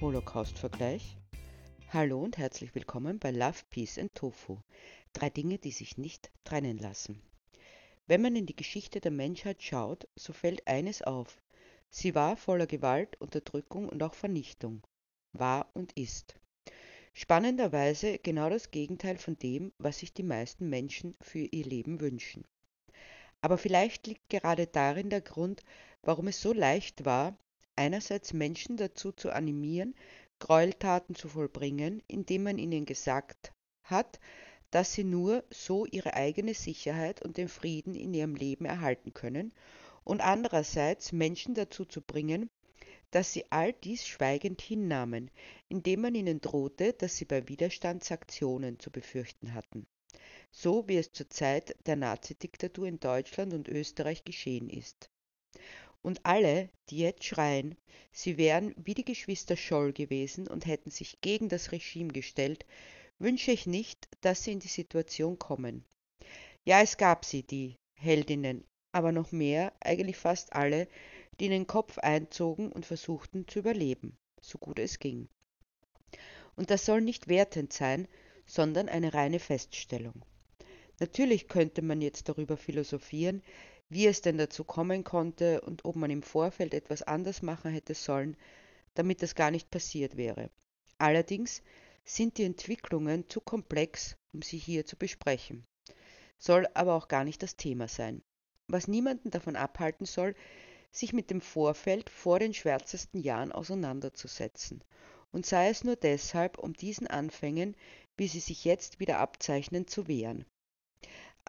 Holocaust-Vergleich. Hallo und herzlich willkommen bei Love, Peace and Tofu. Drei Dinge, die sich nicht trennen lassen. Wenn man in die Geschichte der Menschheit schaut, so fällt eines auf. Sie war voller Gewalt, Unterdrückung und auch Vernichtung. War und ist. Spannenderweise genau das Gegenteil von dem, was sich die meisten Menschen für ihr Leben wünschen. Aber vielleicht liegt gerade darin der Grund, warum es so leicht war, einerseits Menschen dazu zu animieren, Gräueltaten zu vollbringen, indem man ihnen gesagt hat, dass sie nur so ihre eigene Sicherheit und den Frieden in ihrem Leben erhalten können, und andererseits Menschen dazu zu bringen, dass sie all dies schweigend hinnahmen, indem man ihnen drohte, dass sie bei Widerstandsaktionen zu befürchten hatten, so wie es zur Zeit der Nazidiktatur in Deutschland und Österreich geschehen ist. Und alle, die jetzt schreien, sie wären wie die Geschwister Scholl gewesen und hätten sich gegen das Regime gestellt, wünsche ich nicht, dass sie in die Situation kommen. Ja, es gab sie, die Heldinnen, aber noch mehr, eigentlich fast alle, die in den Kopf einzogen und versuchten zu überleben, so gut es ging. Und das soll nicht wertend sein, sondern eine reine Feststellung. Natürlich könnte man jetzt darüber philosophieren, wie es denn dazu kommen konnte und ob man im Vorfeld etwas anders machen hätte sollen, damit das gar nicht passiert wäre. Allerdings sind die Entwicklungen zu komplex, um sie hier zu besprechen. Soll aber auch gar nicht das Thema sein. Was niemanden davon abhalten soll, sich mit dem Vorfeld vor den schwärzesten Jahren auseinanderzusetzen. Und sei es nur deshalb, um diesen Anfängen, wie sie sich jetzt wieder abzeichnen, zu wehren.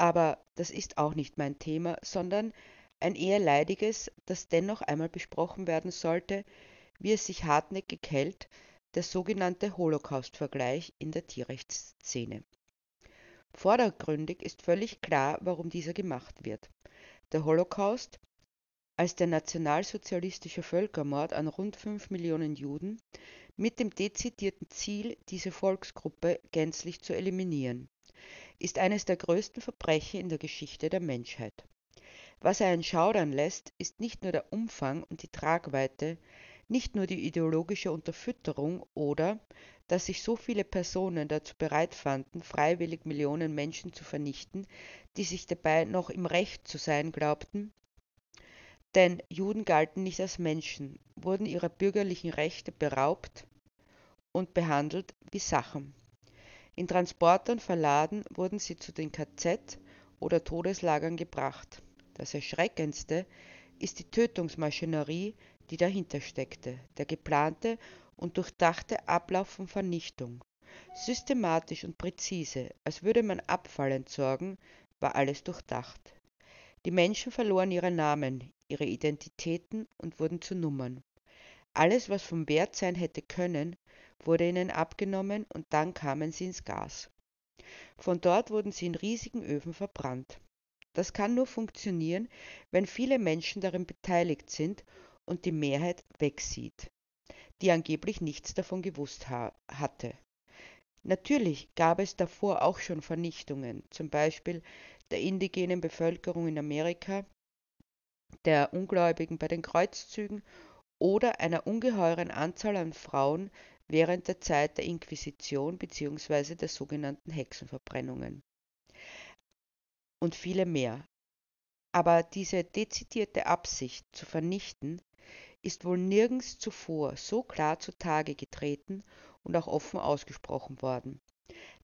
Aber das ist auch nicht mein Thema, sondern ein eher leidiges, das dennoch einmal besprochen werden sollte, wie es sich hartnäckig hält, der sogenannte Holocaust-Vergleich in der Tierrechtsszene. Vordergründig ist völlig klar, warum dieser gemacht wird. Der Holocaust als der nationalsozialistische Völkermord an rund fünf Millionen Juden mit dem dezidierten Ziel, diese Volksgruppe gänzlich zu eliminieren ist eines der größten Verbrechen in der Geschichte der Menschheit. Was einen schaudern lässt, ist nicht nur der Umfang und die Tragweite, nicht nur die ideologische Unterfütterung oder dass sich so viele Personen dazu bereit fanden, freiwillig Millionen Menschen zu vernichten, die sich dabei noch im Recht zu sein glaubten, denn Juden galten nicht als Menschen, wurden ihrer bürgerlichen Rechte beraubt und behandelt wie Sachen. In Transportern verladen wurden sie zu den KZ oder Todeslagern gebracht. Das Erschreckendste ist die Tötungsmaschinerie, die dahinter steckte, der geplante und durchdachte Ablauf von Vernichtung. Systematisch und präzise, als würde man Abfall entsorgen, war alles durchdacht. Die Menschen verloren ihre Namen, ihre Identitäten und wurden zu Nummern. Alles, was vom Wert sein hätte können, wurde ihnen abgenommen und dann kamen sie ins Gas. Von dort wurden sie in riesigen Öfen verbrannt. Das kann nur funktionieren, wenn viele Menschen darin beteiligt sind und die Mehrheit wegsieht, die angeblich nichts davon gewusst ha hatte. Natürlich gab es davor auch schon Vernichtungen, zum Beispiel der indigenen Bevölkerung in Amerika, der Ungläubigen bei den Kreuzzügen oder einer ungeheuren Anzahl an Frauen während der Zeit der Inquisition bzw. der sogenannten Hexenverbrennungen. Und viele mehr. Aber diese dezidierte Absicht zu vernichten ist wohl nirgends zuvor so klar zutage getreten und auch offen ausgesprochen worden.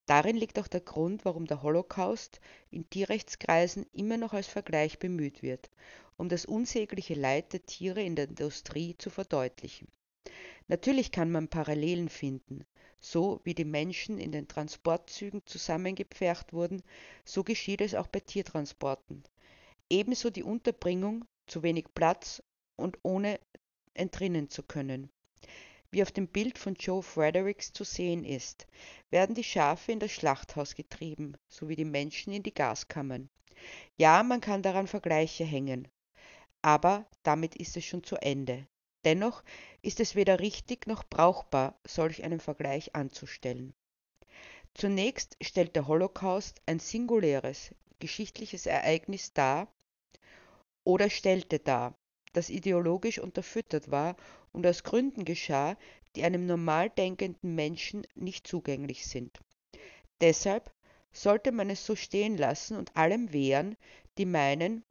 Darin liegt auch der Grund, warum der Holocaust in Tierrechtskreisen immer noch als Vergleich bemüht wird, um das unsägliche Leid der Tiere in der Industrie zu verdeutlichen. Natürlich kann man Parallelen finden. So wie die Menschen in den Transportzügen zusammengepfercht wurden, so geschieht es auch bei Tiertransporten. Ebenso die Unterbringung, zu wenig Platz und ohne entrinnen zu können. Wie auf dem Bild von Joe Fredericks zu sehen ist, werden die Schafe in das Schlachthaus getrieben, sowie die Menschen in die Gaskammern. Ja, man kann daran Vergleiche hängen, aber damit ist es schon zu Ende. Dennoch ist es weder richtig noch brauchbar, solch einen Vergleich anzustellen. Zunächst stellt der Holocaust ein singuläres, geschichtliches Ereignis dar oder stellte dar, das ideologisch unterfüttert war und aus Gründen geschah, die einem normal denkenden Menschen nicht zugänglich sind. Deshalb sollte man es so stehen lassen und allem wehren, die meinen,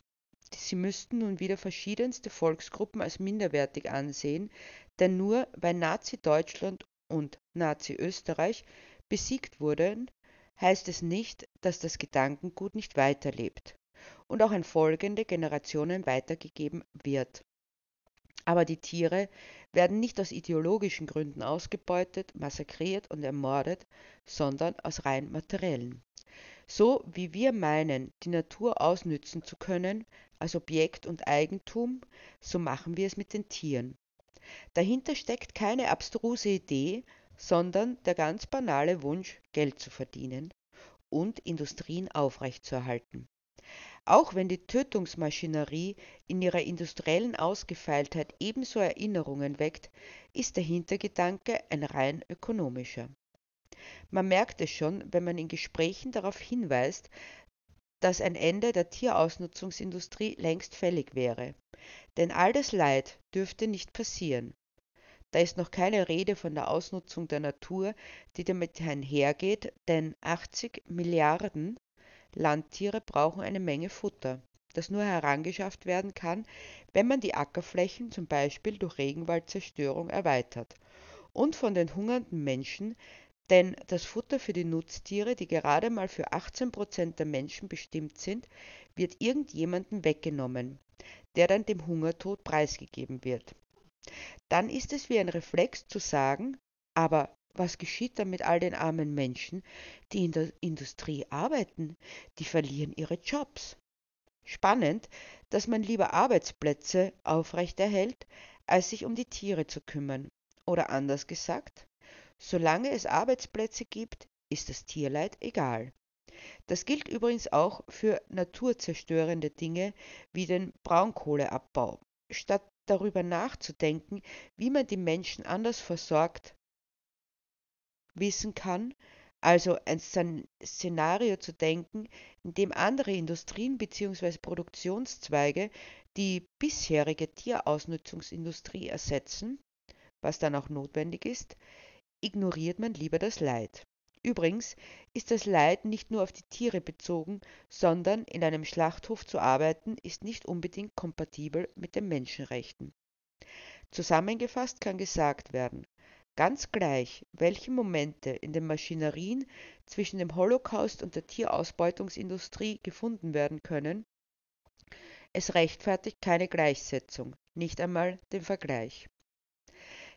sie müssten nun wieder verschiedenste Volksgruppen als minderwertig ansehen, denn nur weil Nazi-Deutschland und Nazi-Österreich besiegt wurden, heißt es nicht, dass das Gedankengut nicht weiterlebt und auch an folgende Generationen weitergegeben wird. Aber die Tiere werden nicht aus ideologischen Gründen ausgebeutet, massakriert und ermordet, sondern aus rein materiellen. So wie wir meinen, die Natur ausnützen zu können, als Objekt und Eigentum, so machen wir es mit den Tieren. Dahinter steckt keine abstruse Idee, sondern der ganz banale Wunsch, Geld zu verdienen und Industrien aufrechtzuerhalten. Auch wenn die Tötungsmaschinerie in ihrer industriellen Ausgefeiltheit ebenso Erinnerungen weckt, ist der Hintergedanke ein rein ökonomischer. Man merkt es schon, wenn man in Gesprächen darauf hinweist, dass ein Ende der Tierausnutzungsindustrie längst fällig wäre. Denn all das Leid dürfte nicht passieren. Da ist noch keine Rede von der Ausnutzung der Natur, die damit einhergeht, denn 80 Milliarden Landtiere brauchen eine Menge Futter, das nur herangeschafft werden kann, wenn man die Ackerflächen zum Beispiel durch Regenwaldzerstörung erweitert. Und von den hungernden Menschen, denn das Futter für die Nutztiere, die gerade mal für 18 Prozent der Menschen bestimmt sind, wird irgendjemandem weggenommen, der dann dem Hungertod preisgegeben wird. Dann ist es wie ein Reflex zu sagen, aber was geschieht dann mit all den armen Menschen, die in der Industrie arbeiten? Die verlieren ihre Jobs. Spannend, dass man lieber Arbeitsplätze aufrechterhält, als sich um die Tiere zu kümmern. Oder anders gesagt, solange es Arbeitsplätze gibt, ist das Tierleid egal. Das gilt übrigens auch für naturzerstörende Dinge wie den Braunkohleabbau. Statt darüber nachzudenken, wie man die Menschen anders versorgt, wissen kann, also ein Szenario zu denken, in dem andere Industrien bzw. Produktionszweige die bisherige Tierausnutzungsindustrie ersetzen, was dann auch notwendig ist, ignoriert man lieber das Leid. Übrigens ist das Leid nicht nur auf die Tiere bezogen, sondern in einem Schlachthof zu arbeiten ist nicht unbedingt kompatibel mit den Menschenrechten. Zusammengefasst kann gesagt werden, Ganz gleich, welche Momente in den Maschinerien zwischen dem Holocaust und der Tierausbeutungsindustrie gefunden werden können, es rechtfertigt keine Gleichsetzung, nicht einmal den Vergleich.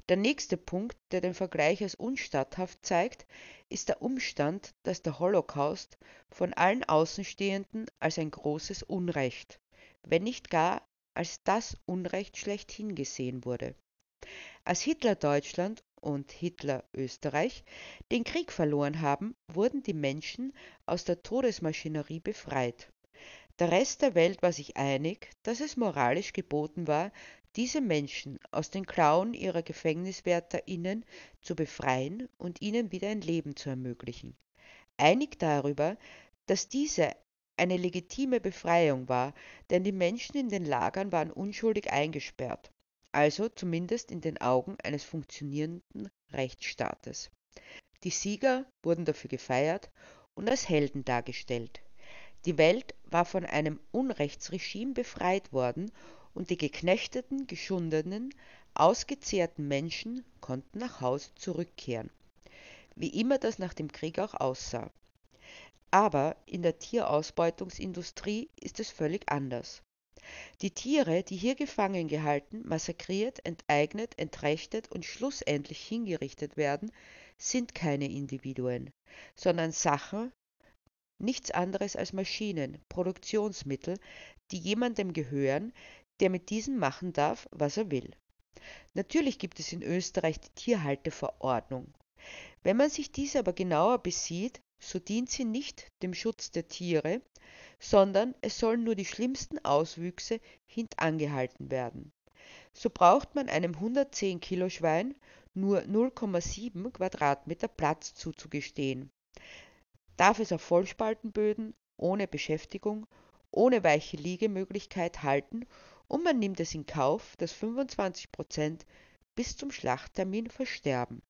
Der nächste Punkt, der den Vergleich als unstatthaft zeigt, ist der Umstand, dass der Holocaust von allen Außenstehenden als ein großes Unrecht, wenn nicht gar als das Unrecht schlechthin gesehen wurde. Als Hitler Deutschland und Hitler Österreich den Krieg verloren haben, wurden die Menschen aus der Todesmaschinerie befreit. Der Rest der Welt war sich einig, dass es moralisch geboten war, diese Menschen aus den Klauen ihrer GefängniswärterInnen zu befreien und ihnen wieder ein Leben zu ermöglichen. Einig darüber, dass diese eine legitime Befreiung war, denn die Menschen in den Lagern waren unschuldig eingesperrt also zumindest in den Augen eines funktionierenden Rechtsstaates. Die Sieger wurden dafür gefeiert und als Helden dargestellt. Die Welt war von einem Unrechtsregime befreit worden und die geknechteten, geschundenen, ausgezehrten Menschen konnten nach Hause zurückkehren. Wie immer das nach dem Krieg auch aussah. Aber in der Tierausbeutungsindustrie ist es völlig anders. Die Tiere, die hier gefangen gehalten, massakriert, enteignet, entrechtet und schlussendlich hingerichtet werden, sind keine Individuen, sondern Sachen, nichts anderes als Maschinen, Produktionsmittel, die jemandem gehören, der mit diesen machen darf, was er will. Natürlich gibt es in Österreich die Tierhalteverordnung. Wenn man sich diese aber genauer besieht, so dient sie nicht dem Schutz der Tiere, sondern es sollen nur die schlimmsten Auswüchse hintangehalten werden. So braucht man einem 110 Kilo Schwein nur 0,7 Quadratmeter Platz zuzugestehen. Darf es auf Vollspaltenböden, ohne Beschäftigung, ohne weiche Liegemöglichkeit halten und man nimmt es in Kauf, dass 25 Prozent bis zum Schlachttermin versterben.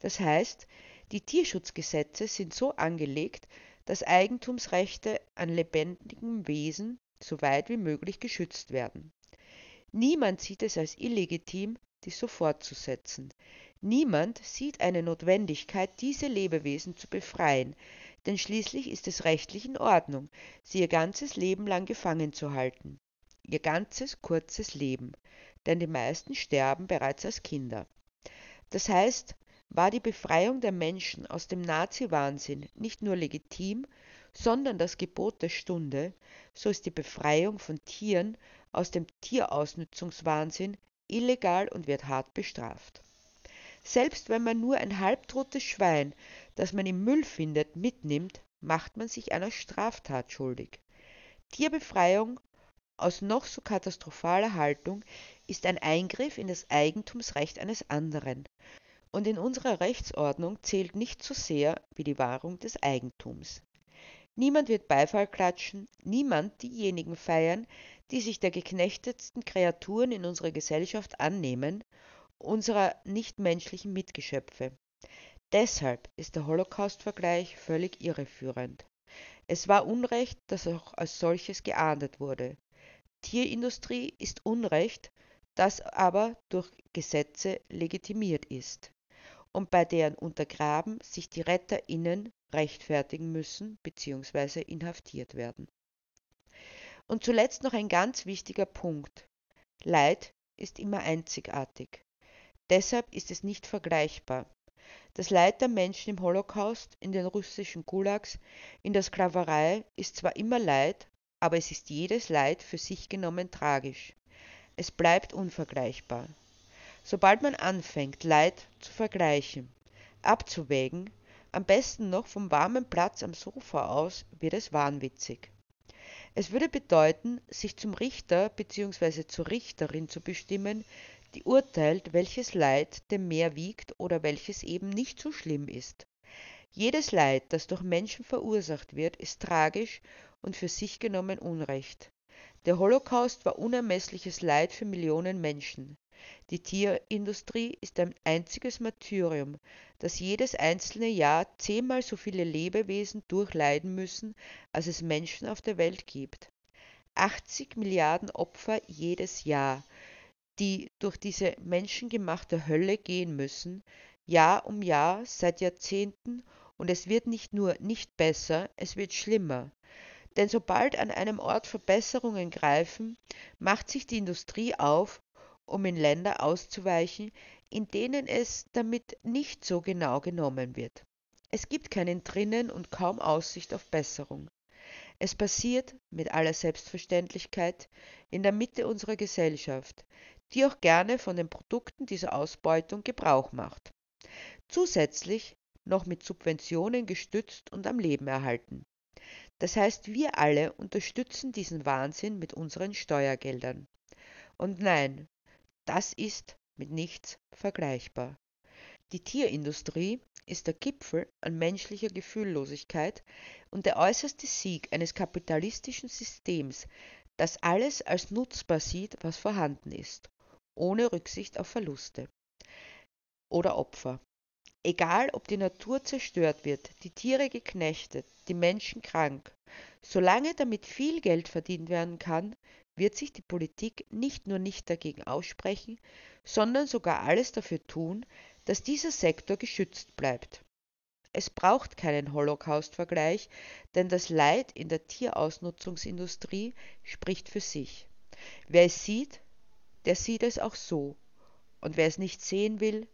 Das heißt, die Tierschutzgesetze sind so angelegt, dass Eigentumsrechte an lebendigen Wesen so weit wie möglich geschützt werden. Niemand sieht es als illegitim, dies so fortzusetzen. Niemand sieht eine Notwendigkeit, diese Lebewesen zu befreien, denn schließlich ist es rechtlich in Ordnung, sie ihr ganzes Leben lang gefangen zu halten. Ihr ganzes kurzes Leben, denn die meisten sterben bereits als Kinder. Das heißt, war die Befreiung der Menschen aus dem Nazi-Wahnsinn nicht nur legitim, sondern das Gebot der Stunde, so ist die Befreiung von Tieren aus dem Tierausnützungswahnsinn illegal und wird hart bestraft. Selbst wenn man nur ein halbtotes Schwein, das man im Müll findet, mitnimmt, macht man sich einer Straftat schuldig. Tierbefreiung aus noch so katastrophaler Haltung ist ein Eingriff in das Eigentumsrecht eines anderen und in unserer Rechtsordnung zählt nicht so sehr wie die Wahrung des Eigentums. Niemand wird Beifall klatschen, niemand diejenigen feiern, die sich der geknechtetsten Kreaturen in unserer Gesellschaft annehmen, unserer nichtmenschlichen Mitgeschöpfe. Deshalb ist der Holocaust-Vergleich völlig irreführend. Es war Unrecht, das auch als solches geahndet wurde. Tierindustrie ist Unrecht, das aber durch Gesetze legitimiert ist und bei deren Untergraben sich die RetterInnen rechtfertigen müssen bzw. inhaftiert werden. Und zuletzt noch ein ganz wichtiger Punkt. Leid ist immer einzigartig. Deshalb ist es nicht vergleichbar. Das Leid der Menschen im Holocaust, in den russischen Gulags, in der Sklaverei ist zwar immer Leid, aber es ist jedes Leid für sich genommen tragisch. Es bleibt unvergleichbar. Sobald man anfängt, Leid zu vergleichen, abzuwägen, am besten noch vom warmen Platz am Sofa aus, wird es wahnwitzig. Es würde bedeuten, sich zum Richter bzw. zur Richterin zu bestimmen, die urteilt, welches Leid dem mehr wiegt oder welches eben nicht so schlimm ist. Jedes Leid, das durch Menschen verursacht wird, ist tragisch und für sich genommen Unrecht. Der Holocaust war unermessliches Leid für Millionen Menschen. Die Tierindustrie ist ein einziges Martyrium, das jedes einzelne Jahr zehnmal so viele Lebewesen durchleiden müssen, als es Menschen auf der Welt gibt. 80 Milliarden Opfer jedes Jahr, die durch diese menschengemachte Hölle gehen müssen, Jahr um Jahr seit Jahrzehnten, und es wird nicht nur nicht besser, es wird schlimmer. Denn sobald an einem Ort Verbesserungen greifen, macht sich die Industrie auf, um in Länder auszuweichen, in denen es damit nicht so genau genommen wird. Es gibt keinen drinnen und kaum Aussicht auf Besserung. Es passiert mit aller Selbstverständlichkeit in der Mitte unserer Gesellschaft, die auch gerne von den Produkten dieser Ausbeutung Gebrauch macht. Zusätzlich noch mit Subventionen gestützt und am Leben erhalten. Das heißt, wir alle unterstützen diesen Wahnsinn mit unseren Steuergeldern. Und nein, das ist mit nichts vergleichbar. Die Tierindustrie ist der Gipfel an menschlicher Gefühllosigkeit und der äußerste Sieg eines kapitalistischen Systems, das alles als nutzbar sieht, was vorhanden ist, ohne Rücksicht auf Verluste oder Opfer. Egal, ob die Natur zerstört wird, die Tiere geknechtet, die Menschen krank, solange damit viel Geld verdient werden kann, wird sich die Politik nicht nur nicht dagegen aussprechen, sondern sogar alles dafür tun, dass dieser Sektor geschützt bleibt. Es braucht keinen Holocaust-Vergleich, denn das Leid in der Tierausnutzungsindustrie spricht für sich. Wer es sieht, der sieht es auch so. Und wer es nicht sehen will,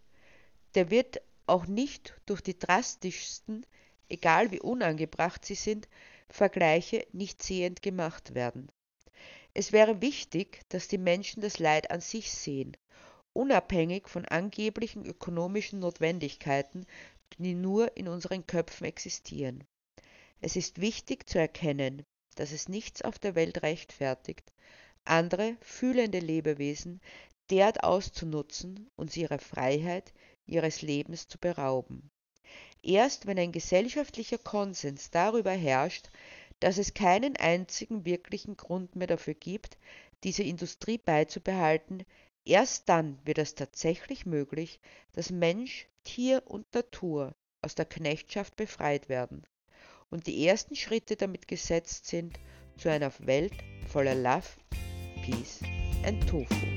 der wird auch nicht durch die drastischsten, egal wie unangebracht sie sind, Vergleiche nicht sehend gemacht werden. Es wäre wichtig, dass die Menschen das Leid an sich sehen, unabhängig von angeblichen ökonomischen Notwendigkeiten, die nur in unseren Köpfen existieren. Es ist wichtig zu erkennen, dass es nichts auf der Welt rechtfertigt, andere fühlende Lebewesen derart auszunutzen und sie ihrer Freiheit, ihres Lebens zu berauben. Erst wenn ein gesellschaftlicher Konsens darüber herrscht, dass es keinen einzigen wirklichen Grund mehr dafür gibt, diese Industrie beizubehalten, Erst dann wird es tatsächlich möglich, dass Mensch, Tier und Natur aus der Knechtschaft befreit werden und die ersten Schritte damit gesetzt sind zu einer Welt voller Love, Peace and Tofu.